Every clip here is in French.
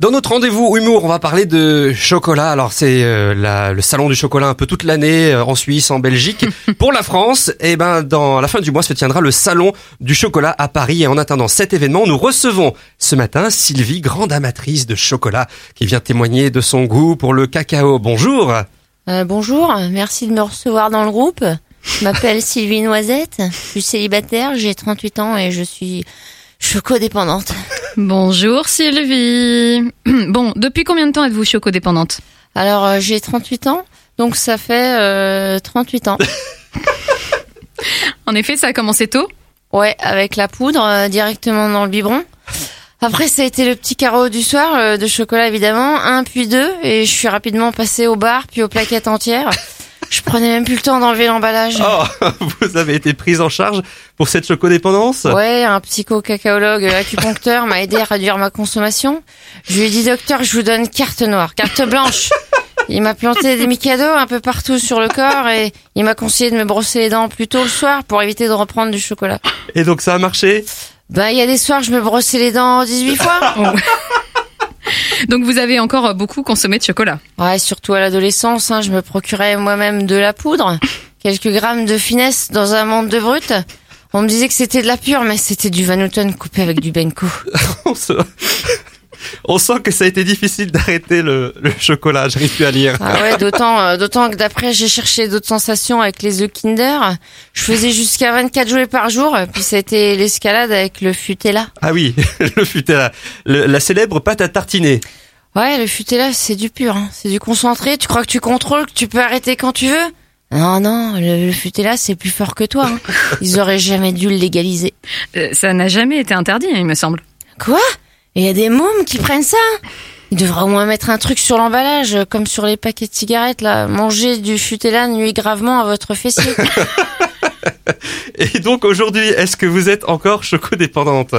Dans notre rendez-vous humour, on va parler de chocolat. Alors c'est euh, le salon du chocolat un peu toute l'année euh, en Suisse, en Belgique. Pour la France, eh ben dans la fin du mois se tiendra le salon du chocolat à Paris. Et en attendant cet événement, nous recevons ce matin Sylvie, grande amatrice de chocolat, qui vient témoigner de son goût pour le cacao. Bonjour. Euh, bonjour, merci de me recevoir dans le groupe. Je m'appelle Sylvie Noisette, je suis célibataire, j'ai 38 ans et je suis choco-dépendante. Bonjour Sylvie. Bon, depuis combien de temps êtes-vous choco-dépendante? Alors, euh, j'ai 38 ans, donc ça fait euh, 38 ans. En effet, ça a commencé tôt? Ouais, avec la poudre euh, directement dans le biberon. Après, ça a été le petit carreau du soir, euh, de chocolat évidemment, un puis deux, et je suis rapidement passée au bar, puis aux plaquettes entières. Je prenais même plus le temps d'enlever l'emballage. Oh, vous avez été prise en charge pour cette chocodépendance Ouais, un psycho-cacaologue acupuncteur m'a aidé à réduire ma consommation. Je lui ai dit, docteur, je vous donne carte noire, carte blanche. Il m'a planté des micados un peu partout sur le corps et il m'a conseillé de me brosser les dents plus tôt le soir pour éviter de reprendre du chocolat. Et donc ça a marché? Ben, il y a des soirs, je me brossais les dents 18 fois. Donc vous avez encore beaucoup consommé de chocolat. Ouais, surtout à l'adolescence, hein, je me procurais moi-même de la poudre, quelques grammes de finesse dans un monde de brut. On me disait que c'était de la pure, mais c'était du Van Houten coupé avec du Benko. on, se- on sent que ça a été difficile d'arrêter le, le chocolat, j'arrive plus à lire. Ah ouais, d'autant, euh, d'autant que d'après j'ai cherché d'autres sensations avec les œufs Kinder. Je faisais jusqu'à 24 jouets par jour, puis ça a été l'escalade avec le Futella. Ah oui, le Futella, le- la célèbre pâte à tartiner. Ouais, le Futella c'est du pur, hein. c'est du concentré. Tu crois que tu contrôles, que tu peux arrêter quand tu veux? Non, non, le, le Futella c'est plus fort que toi. hein. Ils auraient jamais dû le légaliser. Euh, ça n'a jamais été interdit, il me semble. Quoi? Il y a des mômes qui prennent ça Ils devraient au moins mettre un truc sur l'emballage, comme sur les paquets de cigarettes là. Manger du Futella nuit gravement à votre fessier. Et donc aujourd'hui, est-ce que vous êtes encore chocodépendante?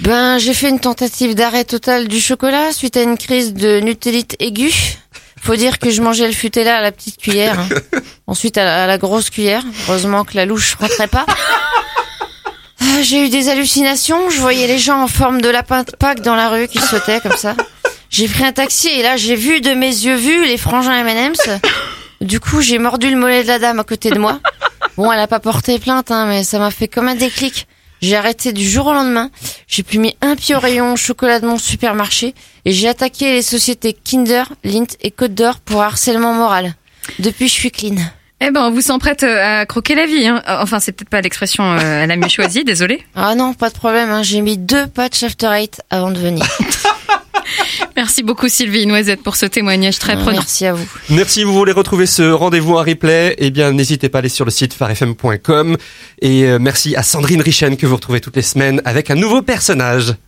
Ben, j'ai fait une tentative d'arrêt total du chocolat suite à une crise de nutellite aiguë. Faut dire que je mangeais le Futella à la petite cuillère. hein. Ensuite à la, à la grosse cuillère. Heureusement que la louche rentrait pas. J'ai eu des hallucinations. Je voyais les gens en forme de lapin de Pâques dans la rue qui sautaient comme ça. J'ai pris un taxi et là j'ai vu de mes yeux vus les frangins M&M's. Du coup j'ai mordu le mollet de la dame à côté de moi. Bon, elle a pas porté plainte, hein, mais ça m'a fait comme un déclic. J'ai arrêté du jour au lendemain. J'ai plus mis un pied au rayon chocolat de mon supermarché et j'ai attaqué les sociétés Kinder, Lint et Côte d'Or pour harcèlement moral. Depuis, je suis clean. Eh ben, on vous sent prête euh, à croquer la vie. Hein. Enfin, c'est peut-être pas l'expression euh, la mieux choisie, désolée. Ah non, pas de problème. Hein. J'ai mis deux patchs After Eight avant de venir. Merci beaucoup Sylvie Noisette pour ce témoignage très prenant. Merci à vous. Merci, vous voulez retrouver ce rendez-vous en replay? Eh bien, n'hésitez pas à aller sur le site farfm.com. Et euh, merci à Sandrine Richen que vous retrouvez toutes les semaines avec un nouveau personnage.